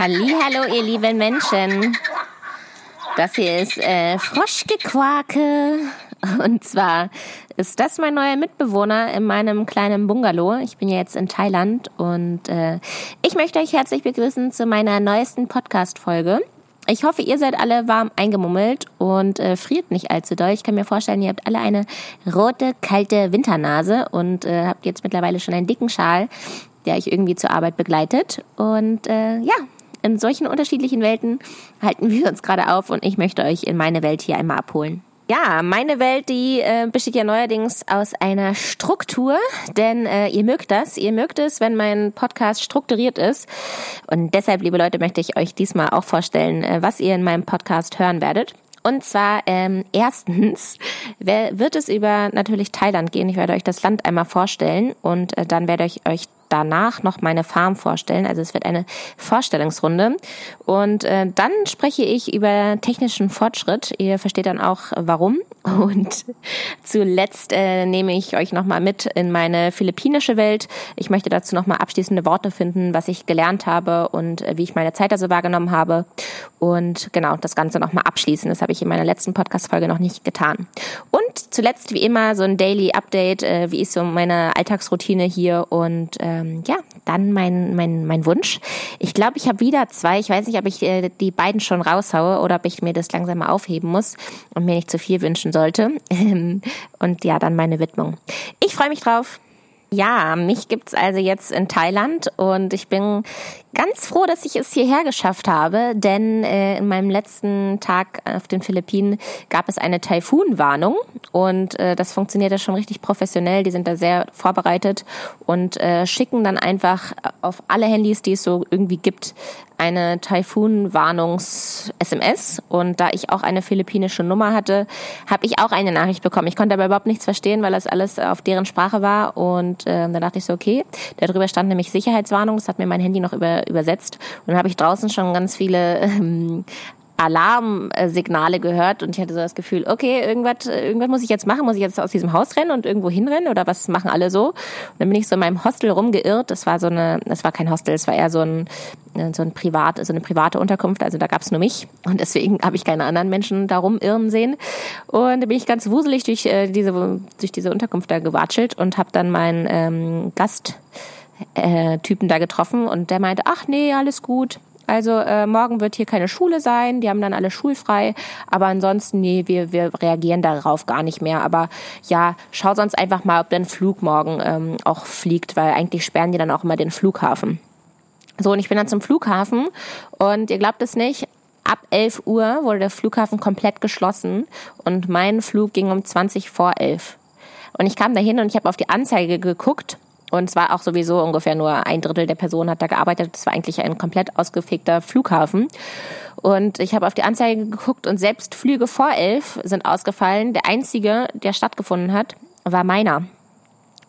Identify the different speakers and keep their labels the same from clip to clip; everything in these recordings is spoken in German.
Speaker 1: Hallo, ihr lieben Menschen. Das hier ist äh, Froschgequake. Und zwar ist das mein neuer Mitbewohner in meinem kleinen Bungalow. Ich bin ja jetzt in Thailand und äh, ich möchte euch herzlich begrüßen zu meiner neuesten Podcast-Folge. Ich hoffe, ihr seid alle warm eingemummelt und äh, friert nicht allzu doll. Ich kann mir vorstellen, ihr habt alle eine rote, kalte Winternase und äh, habt jetzt mittlerweile schon einen dicken Schal, der euch irgendwie zur Arbeit begleitet. Und äh, ja, in solchen unterschiedlichen Welten halten wir uns gerade auf und ich möchte euch in meine Welt hier einmal abholen. Ja, meine Welt, die äh, besteht ja neuerdings aus einer Struktur, denn äh, ihr mögt das, ihr mögt es, wenn mein Podcast strukturiert ist. Und deshalb, liebe Leute, möchte ich euch diesmal auch vorstellen, äh, was ihr in meinem Podcast hören werdet. Und zwar ähm, erstens wird es über natürlich Thailand gehen. Ich werde euch das Land einmal vorstellen und äh, dann werde ich euch danach noch meine Farm vorstellen. Also es wird eine Vorstellungsrunde. Und äh, dann spreche ich über technischen Fortschritt. Ihr versteht dann auch warum. Und zuletzt äh, nehme ich euch nochmal mit in meine philippinische Welt. Ich möchte dazu nochmal abschließende Worte finden, was ich gelernt habe und äh, wie ich meine Zeit also wahrgenommen habe. Und genau, das Ganze nochmal abschließen. Das habe ich in meiner letzten Podcast-Folge noch nicht getan. Und zuletzt wie immer so ein Daily Update, äh, wie ist so meine Alltagsroutine hier und äh, ähm, ja, dann mein, mein, mein Wunsch. Ich glaube, ich habe wieder zwei. Ich weiß nicht, ob ich äh, die beiden schon raushaue oder ob ich mir das langsam mal aufheben muss und mir nicht zu viel wünschen sollte. und ja, dann meine Widmung. Ich freue mich drauf. Ja, mich gibt's also jetzt in Thailand und ich bin ganz froh, dass ich es hierher geschafft habe, denn äh, in meinem letzten Tag auf den Philippinen gab es eine Taifunwarnung und äh, das funktioniert schon richtig professionell. Die sind da sehr vorbereitet und äh, schicken dann einfach auf alle Handys, die es so irgendwie gibt, eine Taifun-Warnungs-SMS und da ich auch eine philippinische Nummer hatte, habe ich auch eine Nachricht bekommen. Ich konnte aber überhaupt nichts verstehen, weil das alles auf deren Sprache war und äh, dann dachte ich so, okay, darüber stand nämlich Sicherheitswarnung, das hat mir mein Handy noch über, übersetzt und dann habe ich draußen schon ganz viele ähm, Alarmsignale gehört und ich hatte so das Gefühl, okay, irgendwas, irgendwas muss ich jetzt machen, muss ich jetzt aus diesem Haus rennen und irgendwo hinrennen oder was machen alle so? Und dann bin ich so in meinem Hostel rumgeirrt. Das war so eine, das war kein Hostel, es war eher so ein, so ein privat, so eine private Unterkunft. Also da gab es nur mich und deswegen habe ich keine anderen Menschen da rumirren sehen. Und da bin ich ganz wuselig durch äh, diese durch diese Unterkunft da gewatschelt und habe dann meinen ähm, Gast äh, Typen da getroffen und der meinte, ach nee, alles gut also äh, morgen wird hier keine Schule sein, die haben dann alle schulfrei, aber ansonsten, nee, wir, wir reagieren darauf gar nicht mehr. Aber ja, schau sonst einfach mal, ob dein Flug morgen ähm, auch fliegt, weil eigentlich sperren die dann auch immer den Flughafen. So, und ich bin dann zum Flughafen und ihr glaubt es nicht, ab 11 Uhr wurde der Flughafen komplett geschlossen und mein Flug ging um 20 vor 11. Und ich kam dahin und ich habe auf die Anzeige geguckt und es war auch sowieso ungefähr nur ein Drittel der Personen hat da gearbeitet. Es war eigentlich ein komplett ausgefegter Flughafen. Und ich habe auf die Anzeige geguckt und selbst Flüge vor elf sind ausgefallen. Der einzige, der stattgefunden hat, war meiner.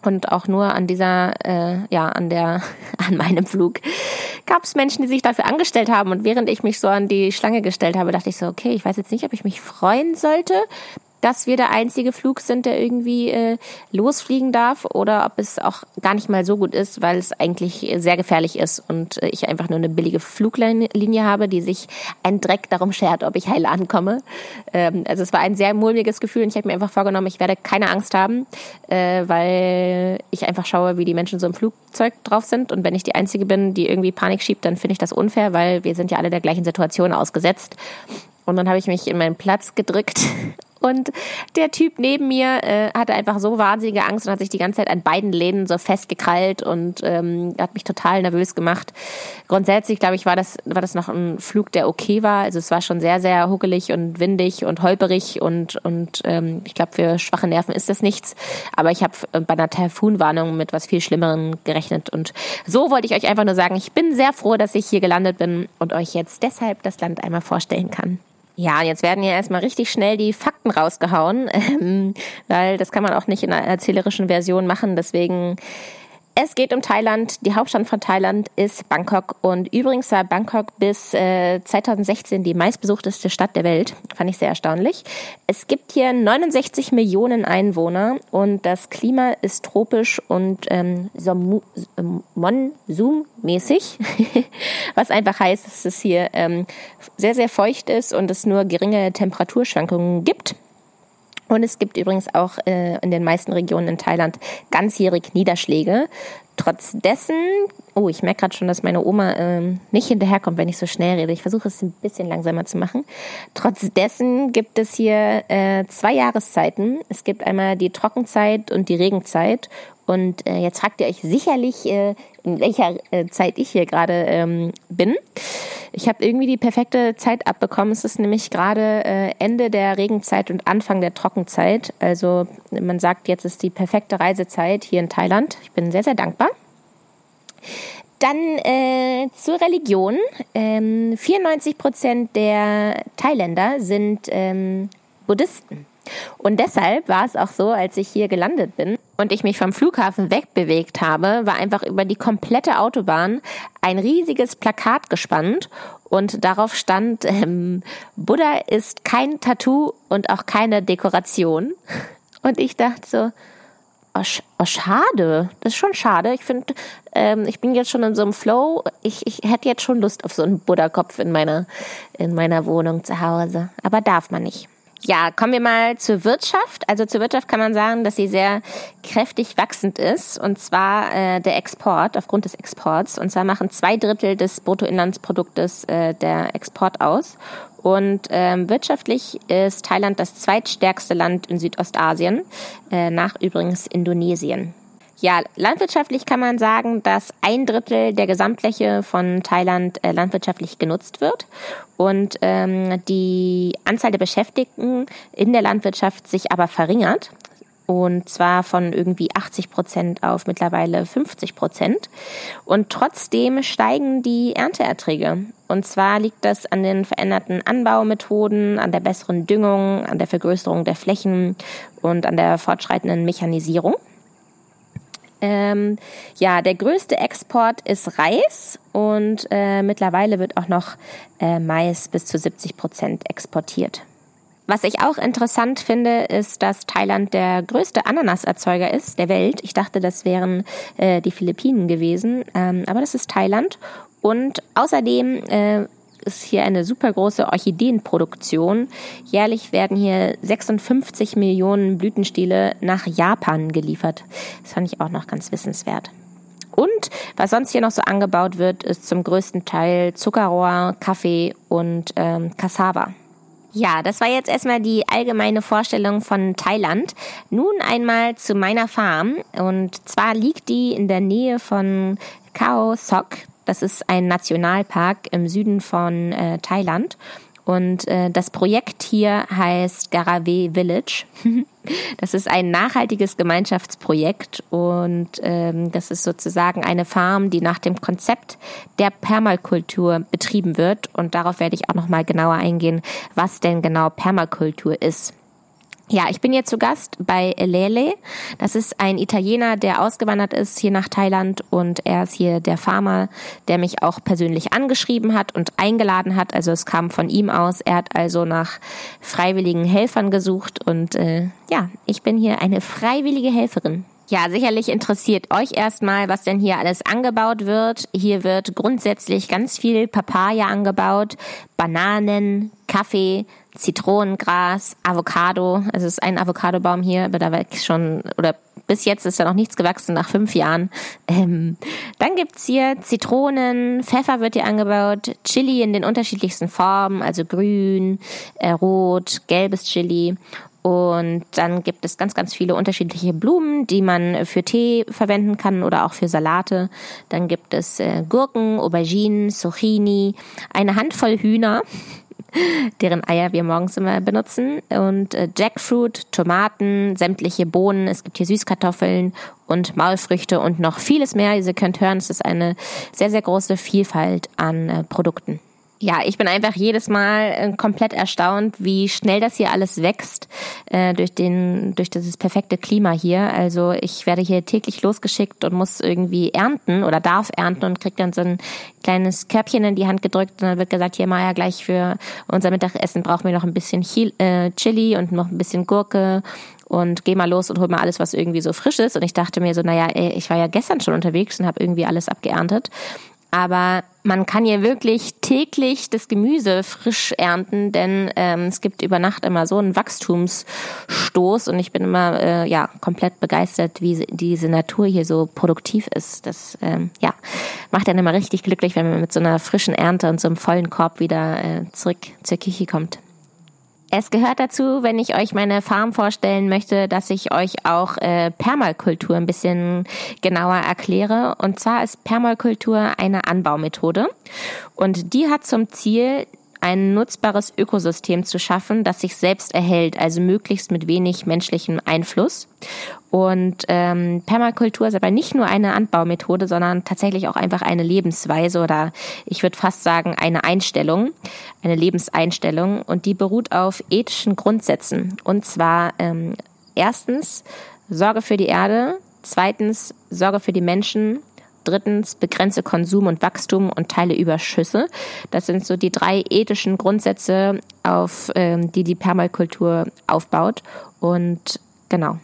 Speaker 1: Und auch nur an dieser, äh, ja, an der, an meinem Flug gab es Menschen, die sich dafür angestellt haben. Und während ich mich so an die Schlange gestellt habe, dachte ich so, okay, ich weiß jetzt nicht, ob ich mich freuen sollte, dass wir der einzige Flug sind, der irgendwie äh, losfliegen darf oder ob es auch gar nicht mal so gut ist, weil es eigentlich sehr gefährlich ist und äh, ich einfach nur eine billige Fluglinie habe, die sich ein Dreck darum schert, ob ich heil ankomme. Ähm, also es war ein sehr mulmiges Gefühl und ich habe mir einfach vorgenommen, ich werde keine Angst haben, äh, weil ich einfach schaue, wie die Menschen so im Flugzeug drauf sind und wenn ich die Einzige bin, die irgendwie Panik schiebt, dann finde ich das unfair, weil wir sind ja alle der gleichen Situation ausgesetzt. Und dann habe ich mich in meinen Platz gedrückt und der Typ neben mir äh, hatte einfach so wahnsinnige Angst und hat sich die ganze Zeit an beiden Lehnen so festgekrallt und ähm, hat mich total nervös gemacht. Grundsätzlich, glaube ich, war das, war das noch ein Flug, der okay war. Also es war schon sehr, sehr huckelig und windig und holperig und, und ähm, ich glaube, für schwache Nerven ist das nichts. Aber ich habe äh, bei einer Taifunwarnung mit was viel Schlimmerem gerechnet. Und so wollte ich euch einfach nur sagen, ich bin sehr froh, dass ich hier gelandet bin und euch jetzt deshalb das Land einmal vorstellen kann. Ja, jetzt werden hier erstmal richtig schnell die Fakten rausgehauen, ähm, weil das kann man auch nicht in einer erzählerischen Version machen. Deswegen Es geht um Thailand. Die Hauptstadt von Thailand ist Bangkok. Und übrigens war Bangkok bis äh, 2016 die meistbesuchteste Stadt der Welt. Fand ich sehr erstaunlich. Es gibt hier 69 Millionen Einwohner und das Klima ist tropisch und ähm, monsunmäßig, was einfach heißt, dass es hier ähm, sehr, sehr feucht ist und es nur geringe Temperaturschwankungen gibt. Und es gibt übrigens auch äh, in den meisten Regionen in Thailand ganzjährig Niederschläge. Trotz dessen, oh, ich merke gerade schon, dass meine Oma äh, nicht hinterherkommt, wenn ich so schnell rede. Ich versuche es ein bisschen langsamer zu machen. Trotz dessen gibt es hier äh, zwei Jahreszeiten. Es gibt einmal die Trockenzeit und die Regenzeit. Und äh, jetzt fragt ihr euch sicherlich, äh, in welcher äh, Zeit ich hier gerade ähm, bin. Ich habe irgendwie die perfekte Zeit abbekommen. Es ist nämlich gerade äh, Ende der Regenzeit und Anfang der Trockenzeit. Also man sagt, jetzt ist die perfekte Reisezeit hier in Thailand. Ich bin sehr, sehr dankbar. Dann äh, zur Religion. Ähm, 94 Prozent der Thailänder sind ähm, Buddhisten. Und deshalb war es auch so, als ich hier gelandet bin und ich mich vom Flughafen wegbewegt habe, war einfach über die komplette Autobahn ein riesiges Plakat gespannt und darauf stand, ähm, Buddha ist kein Tattoo und auch keine Dekoration. Und ich dachte so, oh, oh schade, das ist schon schade. Ich finde, ähm, ich bin jetzt schon in so einem Flow. Ich, ich hätte jetzt schon Lust auf so einen Buddha-Kopf in meiner, in meiner Wohnung zu Hause. Aber darf man nicht. Ja, kommen wir mal zur Wirtschaft. Also zur Wirtschaft kann man sagen, dass sie sehr kräftig wachsend ist, und zwar äh, der Export, aufgrund des Exports. Und zwar machen zwei Drittel des Bruttoinlandsproduktes äh, der Export aus. Und ähm, wirtschaftlich ist Thailand das zweitstärkste Land in Südostasien, äh, nach übrigens Indonesien. Ja, landwirtschaftlich kann man sagen, dass ein Drittel der Gesamtfläche von Thailand äh, landwirtschaftlich genutzt wird und ähm, die Anzahl der Beschäftigten in der Landwirtschaft sich aber verringert. Und zwar von irgendwie 80 Prozent auf mittlerweile 50 Prozent. Und trotzdem steigen die Ernteerträge. Und zwar liegt das an den veränderten Anbaumethoden, an der besseren Düngung, an der Vergrößerung der Flächen und an der fortschreitenden Mechanisierung. Ähm, ja, der größte Export ist Reis und äh, mittlerweile wird auch noch äh, Mais bis zu 70 Prozent exportiert. Was ich auch interessant finde, ist, dass Thailand der größte Ananaserzeuger ist der Welt. Ich dachte, das wären äh, die Philippinen gewesen, ähm, aber das ist Thailand. Und außerdem äh, ist hier eine super große Orchideenproduktion. Jährlich werden hier 56 Millionen Blütenstiele nach Japan geliefert. Das fand ich auch noch ganz wissenswert. Und was sonst hier noch so angebaut wird, ist zum größten Teil Zuckerrohr, Kaffee und ähm, Cassava. Ja, das war jetzt erstmal die allgemeine Vorstellung von Thailand. Nun einmal zu meiner Farm. Und zwar liegt die in der Nähe von Khao Sok. Das ist ein Nationalpark im Süden von äh, Thailand. Und äh, das Projekt hier heißt Garave Village. das ist ein nachhaltiges Gemeinschaftsprojekt und ähm, das ist sozusagen eine Farm, die nach dem Konzept der Permakultur betrieben wird. Und darauf werde ich auch noch mal genauer eingehen, was denn genau Permakultur ist. Ja, ich bin jetzt zu Gast bei Elele. Das ist ein Italiener, der ausgewandert ist hier nach Thailand und er ist hier der Farmer, der mich auch persönlich angeschrieben hat und eingeladen hat. Also es kam von ihm aus. Er hat also nach freiwilligen Helfern gesucht und äh, ja, ich bin hier eine freiwillige Helferin. Ja, sicherlich interessiert euch erstmal, was denn hier alles angebaut wird. Hier wird grundsätzlich ganz viel Papaya angebaut, Bananen, Kaffee, Zitronengras, Avocado. Also es ist ein Avocadobaum hier, aber da wächst schon, oder bis jetzt ist da noch nichts gewachsen nach fünf Jahren. Ähm, dann gibt's hier Zitronen, Pfeffer wird hier angebaut, Chili in den unterschiedlichsten Formen, also grün, äh, rot, gelbes Chili. Und dann gibt es ganz, ganz viele unterschiedliche Blumen, die man für Tee verwenden kann oder auch für Salate. Dann gibt es äh, Gurken, Auberginen, Zucchini, eine Handvoll Hühner deren Eier wir morgens immer benutzen. Und äh, Jackfruit, Tomaten, sämtliche Bohnen, es gibt hier Süßkartoffeln und Maulfrüchte und noch vieles mehr. Ihr könnt hören, es ist eine sehr, sehr große Vielfalt an äh, Produkten. Ja, ich bin einfach jedes Mal äh, komplett erstaunt, wie schnell das hier alles wächst äh, durch den durch dieses perfekte Klima hier. Also ich werde hier täglich losgeschickt und muss irgendwie ernten oder darf ernten und krieg dann so ein kleines Körbchen in die Hand gedrückt und dann wird gesagt, hier Maya, gleich für unser Mittagessen brauchen wir noch ein bisschen äh, Chili und noch ein bisschen Gurke und geh mal los und hol mal alles, was irgendwie so frisch ist. Und ich dachte mir so, naja, ey, ich war ja gestern schon unterwegs und habe irgendwie alles abgeerntet. Aber man kann hier wirklich täglich das Gemüse frisch ernten, denn ähm, es gibt über Nacht immer so einen Wachstumsstoß und ich bin immer äh, ja komplett begeistert, wie diese Natur hier so produktiv ist. Das ähm, ja macht dann immer richtig glücklich, wenn man mit so einer frischen Ernte und so einem vollen Korb wieder äh, zurück zur Küche kommt. Es gehört dazu, wenn ich euch meine Farm vorstellen möchte, dass ich euch auch äh, Permakultur ein bisschen genauer erkläre. Und zwar ist Permakultur eine Anbaumethode und die hat zum Ziel, ein nutzbares Ökosystem zu schaffen, das sich selbst erhält, also möglichst mit wenig menschlichem Einfluss. Und ähm, Permakultur ist aber nicht nur eine Anbaumethode, sondern tatsächlich auch einfach eine Lebensweise oder ich würde fast sagen eine Einstellung, eine Lebenseinstellung. Und die beruht auf ethischen Grundsätzen. Und zwar ähm, erstens Sorge für die Erde, zweitens Sorge für die Menschen Drittens, begrenze Konsum und Wachstum und teile Überschüsse. Das sind so die drei ethischen Grundsätze, auf ähm, die die Permakultur aufbaut. Und genau.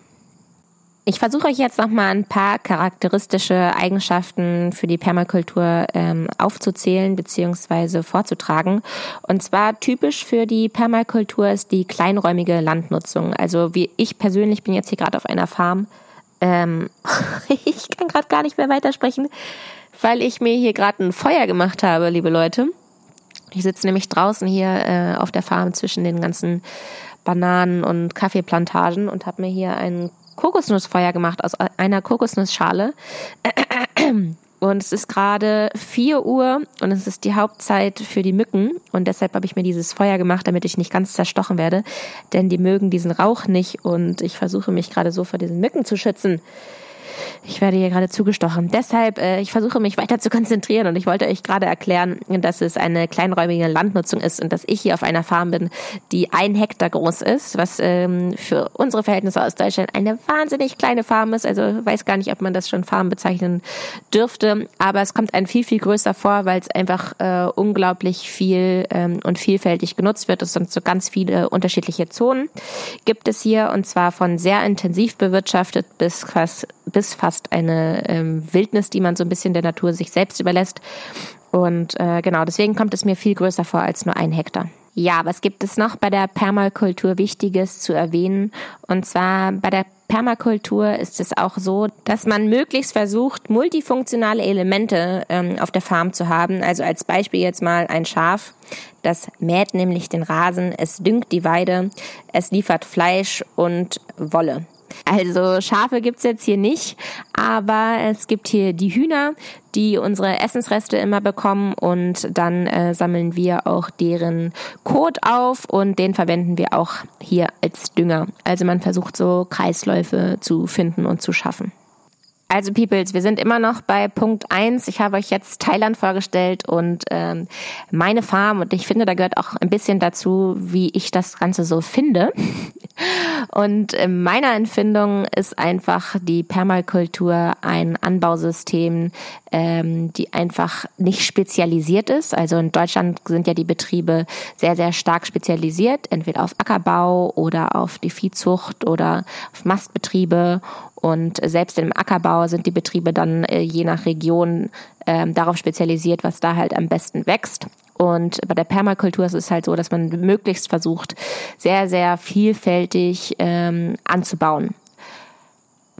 Speaker 1: Ich versuche euch jetzt nochmal ein paar charakteristische Eigenschaften für die Permakultur ähm, aufzuzählen bzw. vorzutragen. Und zwar typisch für die Permakultur ist die kleinräumige Landnutzung. Also wie ich persönlich bin jetzt hier gerade auf einer Farm ähm, ich kann gerade gar nicht mehr weitersprechen, weil ich mir hier gerade ein Feuer gemacht habe, liebe Leute. Ich sitze nämlich draußen hier äh, auf der Farm zwischen den ganzen Bananen und Kaffeeplantagen und habe mir hier ein Kokosnussfeuer gemacht aus einer Kokosnussschale. Und es ist gerade 4 Uhr und es ist die Hauptzeit für die Mücken. Und deshalb habe ich mir dieses Feuer gemacht, damit ich nicht ganz zerstochen werde. Denn die mögen diesen Rauch nicht und ich versuche mich gerade so vor diesen Mücken zu schützen. Ich werde hier gerade zugestochen. Deshalb, äh, ich versuche mich weiter zu konzentrieren und ich wollte euch gerade erklären, dass es eine kleinräumige Landnutzung ist und dass ich hier auf einer Farm bin, die ein Hektar groß ist, was ähm, für unsere Verhältnisse aus Deutschland eine wahnsinnig kleine Farm ist. Also weiß gar nicht, ob man das schon Farm bezeichnen dürfte, aber es kommt ein viel, viel größer vor, weil es einfach äh, unglaublich viel ähm, und vielfältig genutzt wird. Es sind so ganz viele unterschiedliche Zonen gibt es hier und zwar von sehr intensiv bewirtschaftet bis fast bis fast eine ähm, Wildnis, die man so ein bisschen der Natur sich selbst überlässt. Und äh, genau, deswegen kommt es mir viel größer vor als nur ein Hektar. Ja, was gibt es noch bei der Permakultur Wichtiges zu erwähnen? Und zwar bei der Permakultur ist es auch so, dass man möglichst versucht, multifunktionale Elemente ähm, auf der Farm zu haben. Also als Beispiel jetzt mal ein Schaf, das mäht nämlich den Rasen, es düngt die Weide, es liefert Fleisch und Wolle. Also Schafe gibt's jetzt hier nicht, aber es gibt hier die Hühner, die unsere Essensreste immer bekommen und dann äh, sammeln wir auch deren Kot auf und den verwenden wir auch hier als Dünger. Also man versucht so Kreisläufe zu finden und zu schaffen. Also Peoples, wir sind immer noch bei Punkt eins. Ich habe euch jetzt Thailand vorgestellt und ähm, meine Farm und ich finde, da gehört auch ein bisschen dazu, wie ich das Ganze so finde. Und in meiner Empfindung ist einfach die Permakultur ein Anbausystem, ähm, die einfach nicht spezialisiert ist. Also in Deutschland sind ja die Betriebe sehr, sehr stark spezialisiert, entweder auf Ackerbau oder auf die Viehzucht oder auf Mastbetriebe und selbst im Ackerbau sind die Betriebe dann äh, je nach Region äh, darauf spezialisiert, was da halt am besten wächst. Und bei der Permakultur ist es halt so, dass man möglichst versucht, sehr, sehr vielfältig ähm, anzubauen.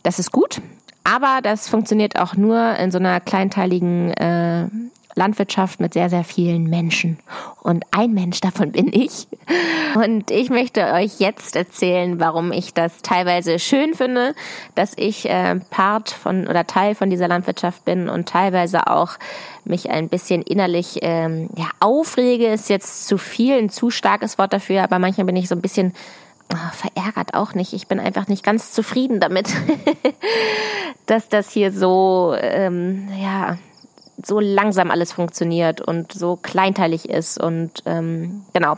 Speaker 1: Das ist gut, aber das funktioniert auch nur in so einer kleinteiligen äh, Landwirtschaft mit sehr, sehr vielen Menschen. Und ein Mensch davon bin ich. Und ich möchte euch jetzt erzählen, warum ich das teilweise schön finde, dass ich äh, Part von oder Teil von dieser Landwirtschaft bin und teilweise auch mich ein bisschen innerlich ähm, ja, aufrege, ist jetzt zu viel, ein zu starkes Wort dafür, aber manchmal bin ich so ein bisschen verärgert auch nicht. Ich bin einfach nicht ganz zufrieden damit, dass das hier so, ähm, ja, so langsam alles funktioniert und so kleinteilig ist und ähm, genau.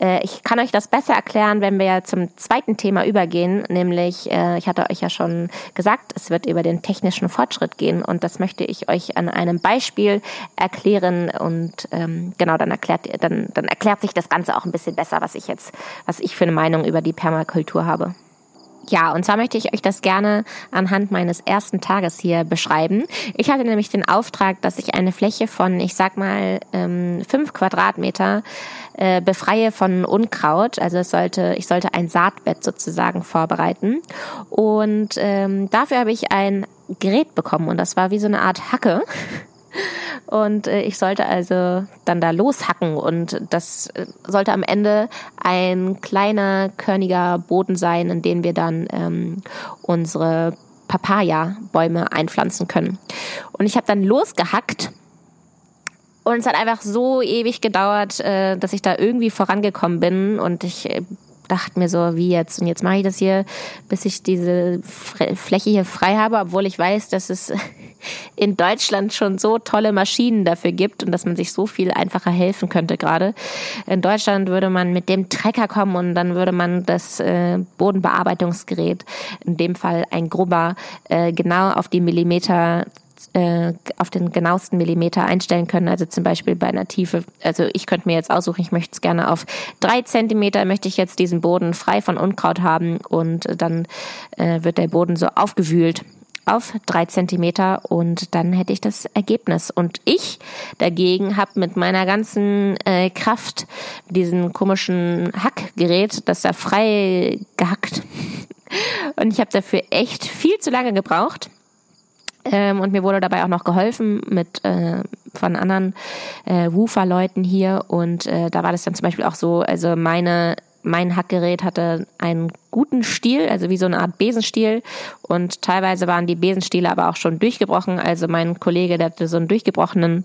Speaker 1: Äh, ich kann euch das besser erklären, wenn wir zum zweiten Thema übergehen, nämlich, äh, ich hatte euch ja schon gesagt, es wird über den technischen Fortschritt gehen und das möchte ich euch an einem Beispiel erklären und ähm, genau, dann erklärt, dann, dann erklärt sich das Ganze auch ein bisschen besser, was ich jetzt, was ich für eine Meinung über die Permakultur habe. Ja, und zwar möchte ich euch das gerne anhand meines ersten Tages hier beschreiben. Ich hatte nämlich den Auftrag, dass ich eine Fläche von, ich sag mal, ähm, fünf Quadratmeter äh, befreie von Unkraut. Also es sollte, ich sollte ein Saatbett sozusagen vorbereiten. Und ähm, dafür habe ich ein Gerät bekommen und das war wie so eine Art Hacke. Und äh, ich sollte also dann da loshacken und das äh, sollte am Ende ein kleiner, körniger Boden sein, in den wir dann ähm, unsere Papaya-Bäume einpflanzen können. Und ich habe dann losgehackt und es hat einfach so ewig gedauert, äh, dass ich da irgendwie vorangekommen bin und ich äh, dachte mir so, wie jetzt? Und jetzt mache ich das hier, bis ich diese Fläche hier frei habe, obwohl ich weiß, dass es in Deutschland schon so tolle Maschinen dafür gibt und dass man sich so viel einfacher helfen könnte gerade. In Deutschland würde man mit dem Trecker kommen und dann würde man das äh, Bodenbearbeitungsgerät, in dem Fall ein Grubber, äh, genau auf die Millimeter äh, auf den genauesten Millimeter einstellen können. Also zum Beispiel bei einer Tiefe, also ich könnte mir jetzt aussuchen, ich möchte es gerne auf drei Zentimeter, möchte ich jetzt diesen Boden frei von Unkraut haben und dann äh, wird der Boden so aufgewühlt auf drei Zentimeter und dann hätte ich das Ergebnis. Und ich dagegen habe mit meiner ganzen äh, Kraft diesen komischen Hackgerät, das da frei gehackt. Und ich habe dafür echt viel zu lange gebraucht. Ähm, und mir wurde dabei auch noch geholfen mit äh, von anderen äh, Woofer-Leuten hier. Und äh, da war das dann zum Beispiel auch so, also meine mein Hackgerät hatte einen guten Stiel, also wie so eine Art Besenstiel. Und teilweise waren die Besenstiele aber auch schon durchgebrochen. Also mein Kollege, der hatte so einen durchgebrochenen,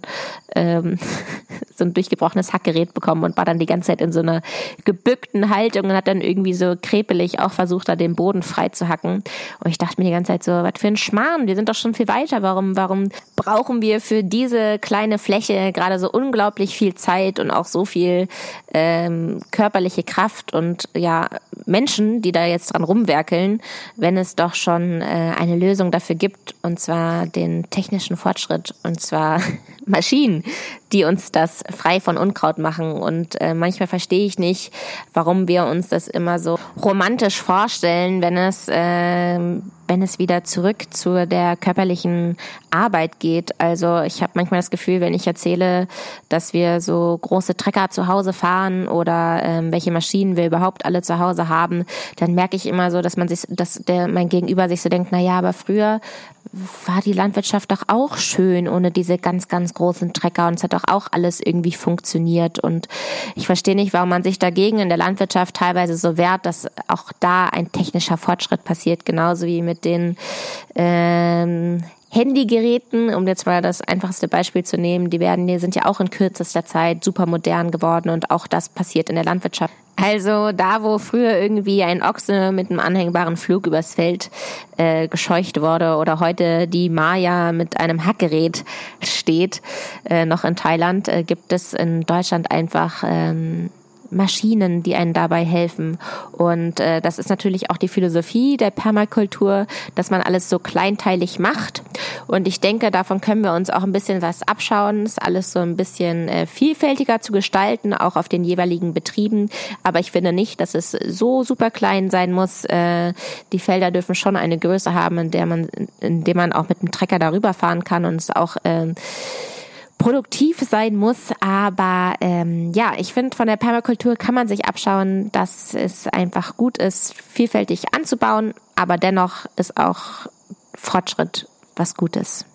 Speaker 1: ähm, so ein durchgebrochenes Hackgerät bekommen und war dann die ganze Zeit in so einer gebückten Haltung und hat dann irgendwie so krepelig auch versucht, da den Boden frei zu hacken. Und ich dachte mir die ganze Zeit so, was für ein Schmarrn, wir sind doch schon viel weiter. Warum, warum brauchen wir für diese kleine Fläche gerade so unglaublich viel Zeit und auch so viel ähm, körperliche Kraft und ja, Menschen, die da jetzt dran rumwerkeln, wenn es doch schon äh, eine Lösung dafür gibt, und zwar den technischen Fortschritt, und zwar Maschinen, die uns das frei von Unkraut machen. Und äh, manchmal verstehe ich nicht, warum wir uns das immer so romantisch vorstellen, wenn es äh, wenn es wieder zurück zu der körperlichen Arbeit geht. Also ich habe manchmal das Gefühl, wenn ich erzähle, dass wir so große Trecker zu Hause fahren oder ähm, welche Maschinen wir überhaupt alle zu Hause haben, dann merke ich immer so, dass man sich, dass der mein Gegenüber sich so denkt, na ja, aber früher war die Landwirtschaft doch auch schön ohne diese ganz, ganz großen Trecker und es hat doch auch alles irgendwie funktioniert und ich verstehe nicht, warum man sich dagegen in der Landwirtschaft teilweise so wehrt, dass auch da ein technischer Fortschritt passiert, genauso wie mit den ähm, Handygeräten, um jetzt mal das einfachste Beispiel zu nehmen, die werden, die sind ja auch in kürzester Zeit super modern geworden und auch das passiert in der Landwirtschaft. Also da, wo früher irgendwie ein Ochse mit einem anhängbaren Flug übers Feld äh, gescheucht wurde oder heute die Maya mit einem Hackgerät steht, äh, noch in Thailand, äh, gibt es in Deutschland einfach ähm, Maschinen, die einen dabei helfen. Und äh, das ist natürlich auch die Philosophie der Permakultur, dass man alles so kleinteilig macht. Und ich denke, davon können wir uns auch ein bisschen was abschauen, ist alles so ein bisschen äh, vielfältiger zu gestalten, auch auf den jeweiligen Betrieben. Aber ich finde nicht, dass es so super klein sein muss. Äh, die Felder dürfen schon eine Größe haben, in der man, in dem man auch mit dem Trecker darüber fahren kann und es auch äh, produktiv sein muss. Aber ähm, ja, ich finde, von der Permakultur kann man sich abschauen, dass es einfach gut ist, vielfältig anzubauen, aber dennoch ist auch Fortschritt was Gutes.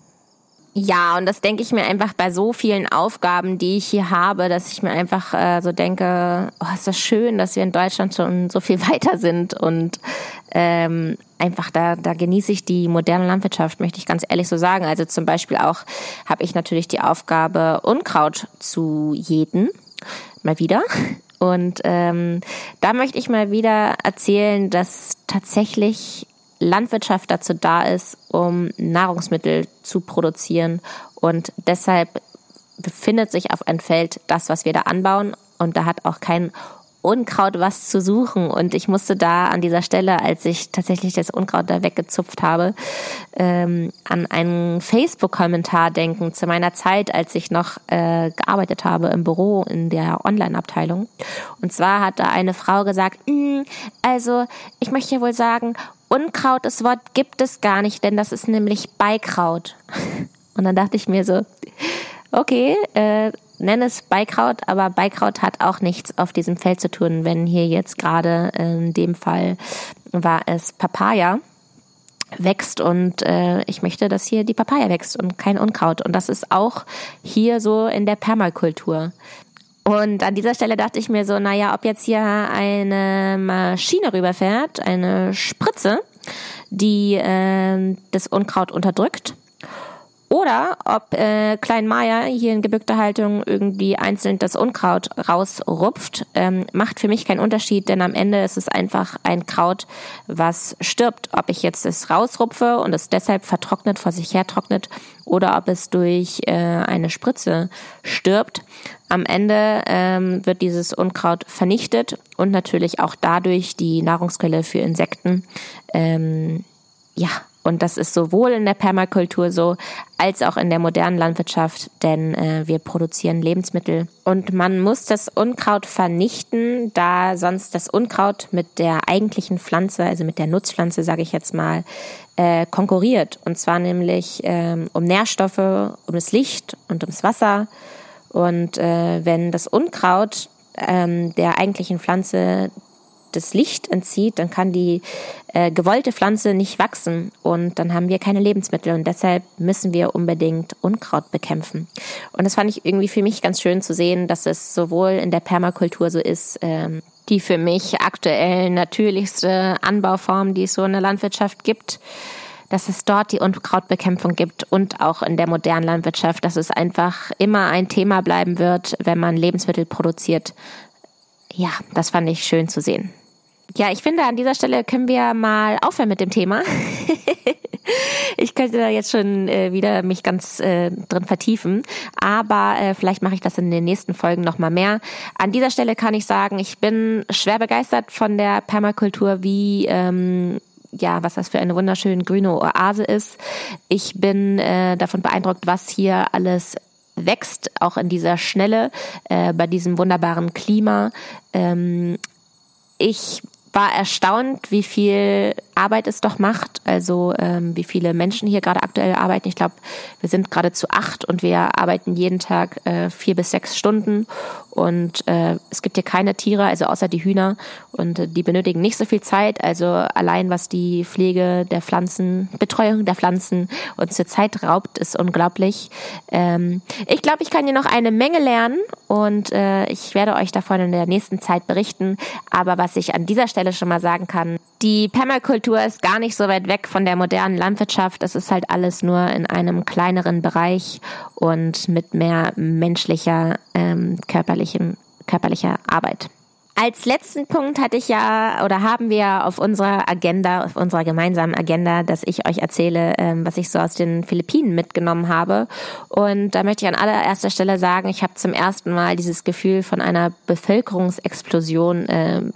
Speaker 1: Ja, und das denke ich mir einfach bei so vielen Aufgaben, die ich hier habe, dass ich mir einfach äh, so denke, oh, ist das schön, dass wir in Deutschland schon so viel weiter sind und ähm, einfach da, da genieße ich die moderne Landwirtschaft, möchte ich ganz ehrlich so sagen. Also zum Beispiel auch habe ich natürlich die Aufgabe, Unkraut zu jäten, mal wieder. Und ähm, da möchte ich mal wieder erzählen, dass tatsächlich Landwirtschaft dazu da ist, um Nahrungsmittel zu produzieren. Und deshalb befindet sich auf einem Feld das, was wir da anbauen. Und da hat auch kein Unkraut was zu suchen. Und ich musste da an dieser Stelle, als ich tatsächlich das Unkraut da weggezupft habe, ähm, an einen Facebook-Kommentar denken zu meiner Zeit, als ich noch äh, gearbeitet habe im Büro in der Online-Abteilung. Und zwar hat da eine Frau gesagt, mm, also ich möchte wohl sagen, Unkraut, das Wort gibt es gar nicht, denn das ist nämlich Beikraut. Und dann dachte ich mir so, okay, äh, nenn es Beikraut, aber Beikraut hat auch nichts auf diesem Feld zu tun, wenn hier jetzt gerade in dem Fall war es Papaya wächst und äh, ich möchte, dass hier die Papaya wächst und kein Unkraut. Und das ist auch hier so in der Permakultur. Und an dieser Stelle dachte ich mir so, naja, ob jetzt hier eine Maschine rüberfährt, eine Spritze, die äh, das Unkraut unterdrückt, oder ob äh, Klein Maya hier in gebückter Haltung irgendwie einzeln das Unkraut rausrupft, ähm, macht für mich keinen Unterschied, denn am Ende ist es einfach ein Kraut, was stirbt. Ob ich jetzt es rausrupfe und es deshalb vertrocknet, vor sich her trocknet, oder ob es durch äh, eine Spritze stirbt. Am Ende ähm, wird dieses Unkraut vernichtet und natürlich auch dadurch die Nahrungsquelle für Insekten ähm, ja und das ist sowohl in der Permakultur so, als auch in der modernen Landwirtschaft, denn äh, wir produzieren Lebensmittel. Und man muss das Unkraut vernichten, da sonst das Unkraut mit der eigentlichen Pflanze, also mit der Nutzpflanze, sage ich jetzt mal, äh, konkurriert. Und zwar nämlich ähm, um Nährstoffe, um das Licht und ums Wasser. Und äh, wenn das Unkraut ähm, der eigentlichen Pflanze das Licht entzieht, dann kann die äh, gewollte Pflanze nicht wachsen und dann haben wir keine Lebensmittel und deshalb müssen wir unbedingt Unkraut bekämpfen. Und das fand ich irgendwie für mich ganz schön zu sehen, dass es sowohl in der Permakultur so ist, ähm, die für mich aktuell natürlichste Anbauform, die es so in der Landwirtschaft gibt, dass es dort die Unkrautbekämpfung gibt und auch in der modernen Landwirtschaft, dass es einfach immer ein Thema bleiben wird, wenn man Lebensmittel produziert. Ja, das fand ich schön zu sehen ja, ich finde, an dieser Stelle können wir mal aufhören mit dem Thema. ich könnte da jetzt schon äh, wieder mich ganz äh, drin vertiefen, aber äh, vielleicht mache ich das in den nächsten Folgen noch mal mehr. An dieser Stelle kann ich sagen, ich bin schwer begeistert von der Permakultur, wie ähm, ja, was das für eine wunderschöne grüne Oase ist. Ich bin äh, davon beeindruckt, was hier alles wächst, auch in dieser Schnelle, äh, bei diesem wunderbaren Klima. Ähm, ich war erstaunt, wie viel Arbeit es doch macht. Also ähm, wie viele Menschen hier gerade aktuell arbeiten. Ich glaube, wir sind gerade zu acht und wir arbeiten jeden Tag äh, vier bis sechs Stunden. Und äh, es gibt hier keine Tiere, also außer die Hühner. Und äh, die benötigen nicht so viel Zeit. Also allein was die Pflege der Pflanzen, Betreuung der Pflanzen uns zur Zeit raubt, ist unglaublich. Ähm, ich glaube, ich kann hier noch eine Menge lernen und äh, ich werde euch davon in der nächsten Zeit berichten. Aber was ich an dieser Stelle schon mal sagen kann, die Permakultur ist gar nicht so weit weg von der modernen Landwirtschaft. Es ist halt alles nur in einem kleineren Bereich und mit mehr menschlicher, ähm, körperlichen, körperlicher Arbeit. Als letzten Punkt hatte ich ja oder haben wir auf unserer Agenda, auf unserer gemeinsamen Agenda, dass ich euch erzähle, ähm, was ich so aus den Philippinen mitgenommen habe. Und da möchte ich an allererster Stelle sagen, ich habe zum ersten Mal dieses Gefühl von einer Bevölkerungsexplosion ähm,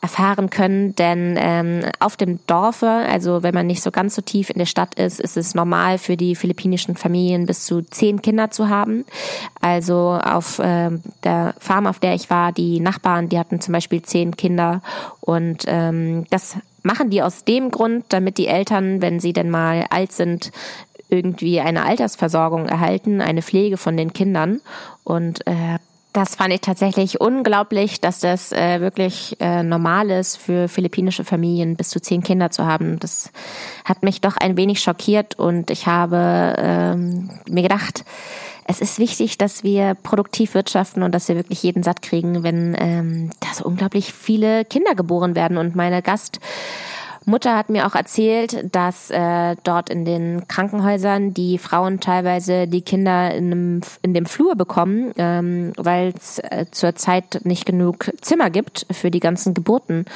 Speaker 1: erfahren können, denn ähm, auf dem Dorfe, also wenn man nicht so ganz so tief in der Stadt ist, ist es normal für die philippinischen Familien bis zu zehn Kinder zu haben. Also auf ähm, der Farm, auf der ich war, die Nachbarn, die hatten zum Beispiel zehn Kinder und ähm, das machen die aus dem Grund, damit die Eltern, wenn sie denn mal alt sind, irgendwie eine Altersversorgung erhalten, eine Pflege von den Kindern. Und äh, das fand ich tatsächlich unglaublich, dass das äh, wirklich äh, normal ist für philippinische Familien bis zu zehn Kinder zu haben. Das hat mich doch ein wenig schockiert und ich habe ähm, mir gedacht, es ist wichtig, dass wir produktiv wirtschaften und dass wir wirklich jeden satt kriegen, wenn ähm, da so unglaublich viele Kinder geboren werden. Und meine Gast Mutter hat mir auch erzählt, dass äh, dort in den Krankenhäusern die Frauen teilweise die Kinder in dem, in dem Flur bekommen, ähm, weil es äh, zurzeit nicht genug Zimmer gibt für die ganzen Geburten.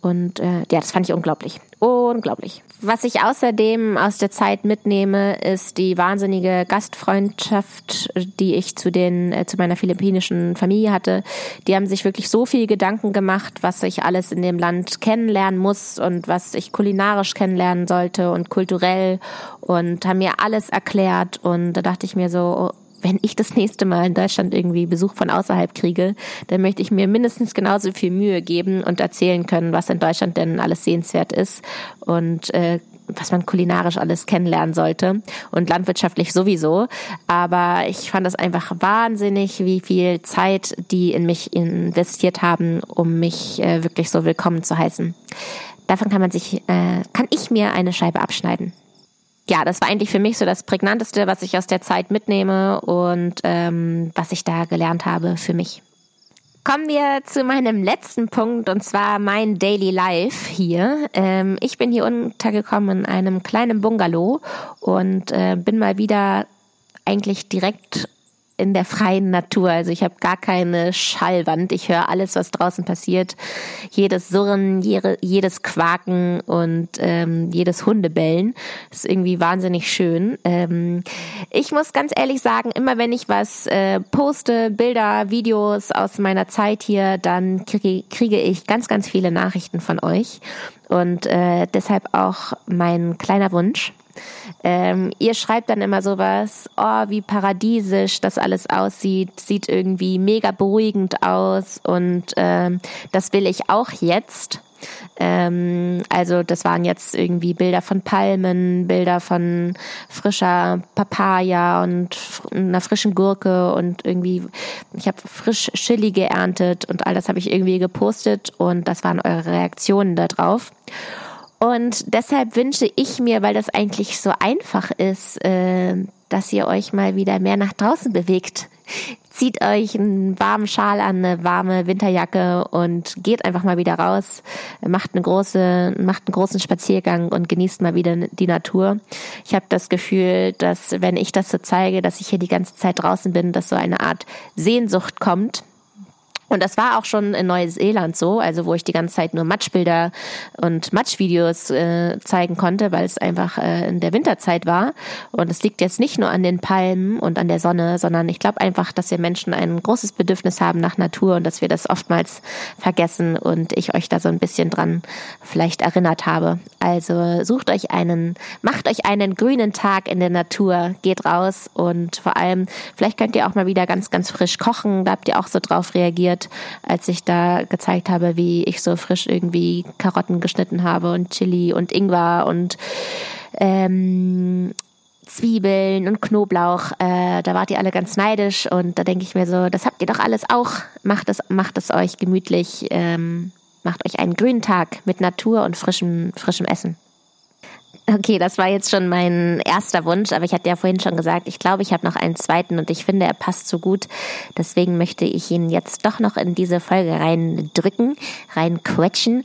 Speaker 1: Und äh, ja, das fand ich unglaublich. Unglaublich. Was ich außerdem aus der Zeit mitnehme, ist die wahnsinnige Gastfreundschaft, die ich zu den äh, zu meiner philippinischen Familie hatte. Die haben sich wirklich so viel Gedanken gemacht, was ich alles in dem Land kennenlernen muss und was ich kulinarisch kennenlernen sollte und kulturell und haben mir alles erklärt und da dachte ich mir so, wenn ich das nächste Mal in Deutschland irgendwie Besuch von außerhalb kriege, dann möchte ich mir mindestens genauso viel Mühe geben und erzählen können, was in Deutschland denn alles sehenswert ist und äh, was man kulinarisch alles kennenlernen sollte und landwirtschaftlich sowieso. Aber ich fand das einfach wahnsinnig, wie viel Zeit die in mich investiert haben, um mich äh, wirklich so willkommen zu heißen. Davon kann man sich, äh, kann ich mir eine Scheibe abschneiden ja, das war eigentlich für mich so das Prägnanteste, was ich aus der Zeit mitnehme und ähm, was ich da gelernt habe für mich. Kommen wir zu meinem letzten Punkt und zwar mein Daily Life hier. Ähm, ich bin hier untergekommen in einem kleinen Bungalow und äh, bin mal wieder eigentlich direkt in der freien Natur. Also ich habe gar keine Schallwand. Ich höre alles, was draußen passiert. Jedes Surren, jede, jedes Quaken und ähm, jedes Hundebellen. Das ist irgendwie wahnsinnig schön. Ähm, ich muss ganz ehrlich sagen, immer wenn ich was äh, poste, Bilder, Videos aus meiner Zeit hier, dann kriege, kriege ich ganz, ganz viele Nachrichten von euch. Und äh, deshalb auch mein kleiner Wunsch ähm, ihr schreibt dann immer sowas, oh, wie paradiesisch das alles aussieht, sieht irgendwie mega beruhigend aus und ähm, das will ich auch jetzt. Ähm, also das waren jetzt irgendwie Bilder von Palmen, Bilder von frischer Papaya und einer frischen Gurke und irgendwie, ich habe frisch Chili geerntet und all das habe ich irgendwie gepostet und das waren eure Reaktionen darauf. Und deshalb wünsche ich mir, weil das eigentlich so einfach ist, äh, dass ihr euch mal wieder mehr nach draußen bewegt. Zieht euch einen warmen Schal an, eine warme Winterjacke und geht einfach mal wieder raus, macht eine große, macht einen großen Spaziergang und genießt mal wieder die Natur. Ich habe das Gefühl, dass wenn ich das so zeige, dass ich hier die ganze Zeit draußen bin, dass so eine Art Sehnsucht kommt und das war auch schon in Neuseeland so, also wo ich die ganze Zeit nur Matschbilder und Matschvideos äh, zeigen konnte, weil es einfach äh, in der Winterzeit war. Und es liegt jetzt nicht nur an den Palmen und an der Sonne, sondern ich glaube einfach, dass wir Menschen ein großes Bedürfnis haben nach Natur und dass wir das oftmals vergessen und ich euch da so ein bisschen dran vielleicht erinnert habe. Also sucht euch einen, macht euch einen grünen Tag in der Natur, geht raus und vor allem, vielleicht könnt ihr auch mal wieder ganz, ganz frisch kochen, da habt ihr auch so drauf reagiert als ich da gezeigt habe, wie ich so frisch irgendwie Karotten geschnitten habe und Chili und Ingwer und ähm, Zwiebeln und Knoblauch. Äh, da wart ihr alle ganz neidisch und da denke ich mir so, das habt ihr doch alles auch. Macht es, macht es euch gemütlich, ähm, macht euch einen grünen Tag mit Natur und frischem, frischem Essen. Okay, das war jetzt schon mein erster Wunsch, aber ich hatte ja vorhin schon gesagt, ich glaube, ich habe noch einen zweiten und ich finde, er passt so gut. Deswegen möchte ich ihn jetzt doch noch in diese Folge reindrücken, reinquetschen.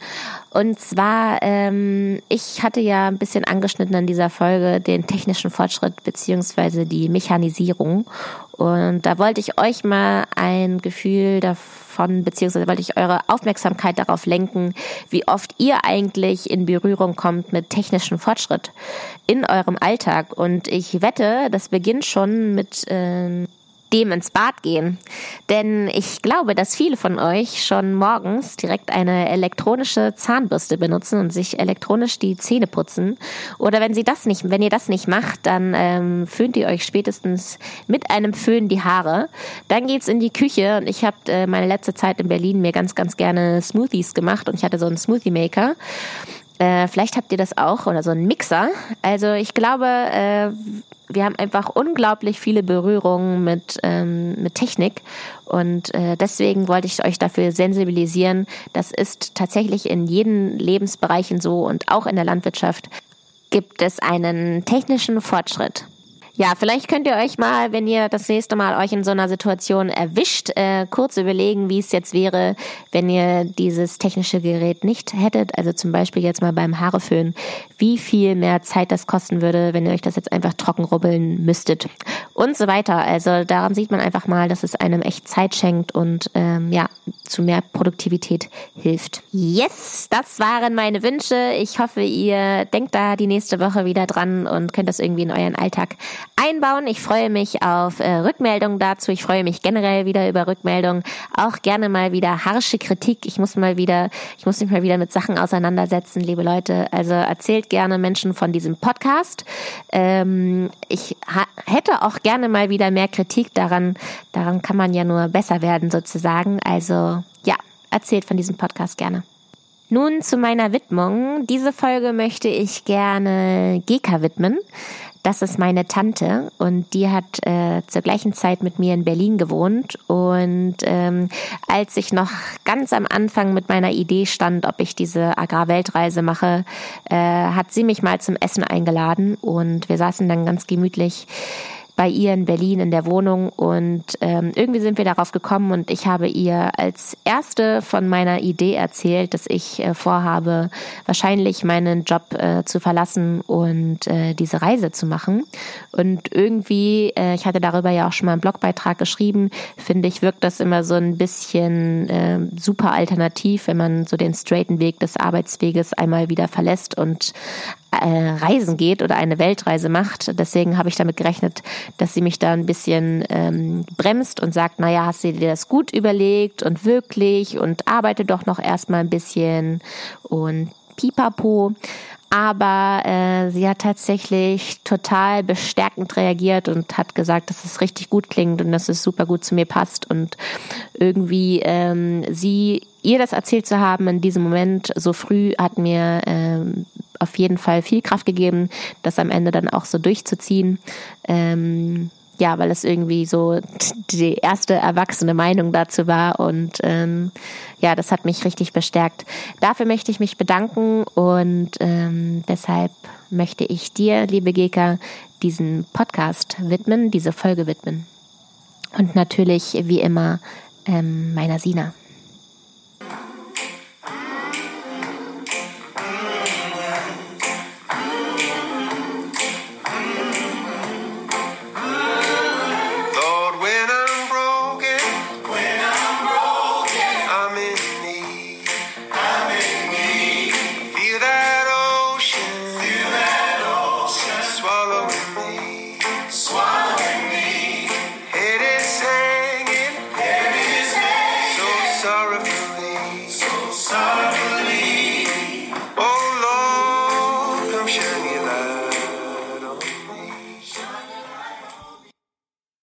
Speaker 1: Und zwar, ähm, ich hatte ja ein bisschen angeschnitten an dieser Folge den technischen Fortschritt beziehungsweise die Mechanisierung. Und da wollte ich euch mal ein Gefühl davon, beziehungsweise wollte ich eure Aufmerksamkeit darauf lenken, wie oft ihr eigentlich in Berührung kommt mit technischem Fortschritt in eurem Alltag. Und ich wette, das beginnt schon mit äh, dem ins Bad gehen. Denn ich glaube, dass viele von euch schon morgens direkt eine elektronische Zahnbürste benutzen und sich elektronisch die Zähne putzen. Oder wenn sie das nicht, wenn ihr das nicht macht, dann ähm, föhnt ihr euch spätestens mit einem Föhn die Haare. Dann geht's in die Küche und ich habe äh, meine letzte Zeit in Berlin mir ganz, ganz gerne Smoothies gemacht und ich hatte so einen Smoothie Maker. Äh, vielleicht habt ihr das auch oder so einen Mixer. Also ich glaube, äh, wir haben einfach unglaublich viele Berührungen mit, ähm, mit Technik und äh, deswegen wollte ich euch dafür sensibilisieren. Das ist tatsächlich in jeden Lebensbereichen so und auch in der Landwirtschaft gibt es einen technischen Fortschritt. Ja, vielleicht könnt ihr euch mal, wenn ihr das nächste Mal euch in so einer Situation erwischt, äh, kurz überlegen, wie es jetzt wäre, wenn ihr dieses technische Gerät nicht hättet. Also zum Beispiel jetzt mal beim Haareföhn, wie viel mehr Zeit das kosten würde, wenn ihr euch das jetzt einfach trocken rubbeln müsstet und so weiter. Also daran sieht man einfach mal, dass es einem echt Zeit schenkt und ähm, ja zu mehr Produktivität hilft. Yes, das waren meine Wünsche. Ich hoffe, ihr denkt da die nächste Woche wieder dran und könnt das irgendwie in euren Alltag einbauen. Ich freue mich auf äh, Rückmeldungen dazu. Ich freue mich generell wieder über Rückmeldungen. Auch gerne mal wieder harsche Kritik. Ich muss mal wieder, ich muss mich mal wieder mit Sachen auseinandersetzen, liebe Leute. Also erzählt gerne Menschen von diesem Podcast. Ähm, ich hätte auch gerne mal wieder mehr Kritik daran. Daran kann man ja nur besser werden sozusagen. Also ja, erzählt von diesem Podcast gerne. Nun zu meiner Widmung. Diese Folge möchte ich gerne Geka widmen. Das ist meine Tante und die hat äh, zur gleichen Zeit mit mir in Berlin gewohnt. Und ähm, als ich noch ganz am Anfang mit meiner Idee stand, ob ich diese Agrarweltreise mache, äh, hat sie mich mal zum Essen eingeladen und wir saßen dann ganz gemütlich bei ihr in Berlin in der Wohnung und ähm, irgendwie sind wir darauf gekommen und ich habe ihr als erste von meiner Idee erzählt, dass ich äh, vorhabe, wahrscheinlich meinen Job äh, zu verlassen und äh, diese Reise zu machen. Und irgendwie, äh, ich hatte darüber ja auch schon mal einen Blogbeitrag geschrieben, finde ich, wirkt das immer so ein bisschen äh, super alternativ, wenn man so den straighten Weg des Arbeitsweges einmal wieder verlässt und äh, reisen geht oder eine Weltreise macht. Deswegen habe ich damit gerechnet, dass sie mich da ein bisschen ähm, bremst und sagt, naja, hast du dir das gut überlegt und wirklich und arbeite doch noch erstmal ein bisschen und pipapo. Aber äh, sie hat tatsächlich total bestärkend reagiert und hat gesagt, dass es richtig gut klingt und dass es super gut zu mir passt und irgendwie ähm, sie ihr das erzählt zu haben in diesem Moment so früh hat mir ähm, auf jeden Fall viel Kraft gegeben, das am Ende dann auch so durchzuziehen. Ähm, ja, weil es irgendwie so die erste erwachsene Meinung dazu war und ähm, ja, das hat mich richtig bestärkt. Dafür möchte ich mich bedanken und ähm, deshalb möchte ich dir, liebe Geka, diesen Podcast widmen, diese Folge widmen. Und natürlich, wie immer, ähm, meiner Sina.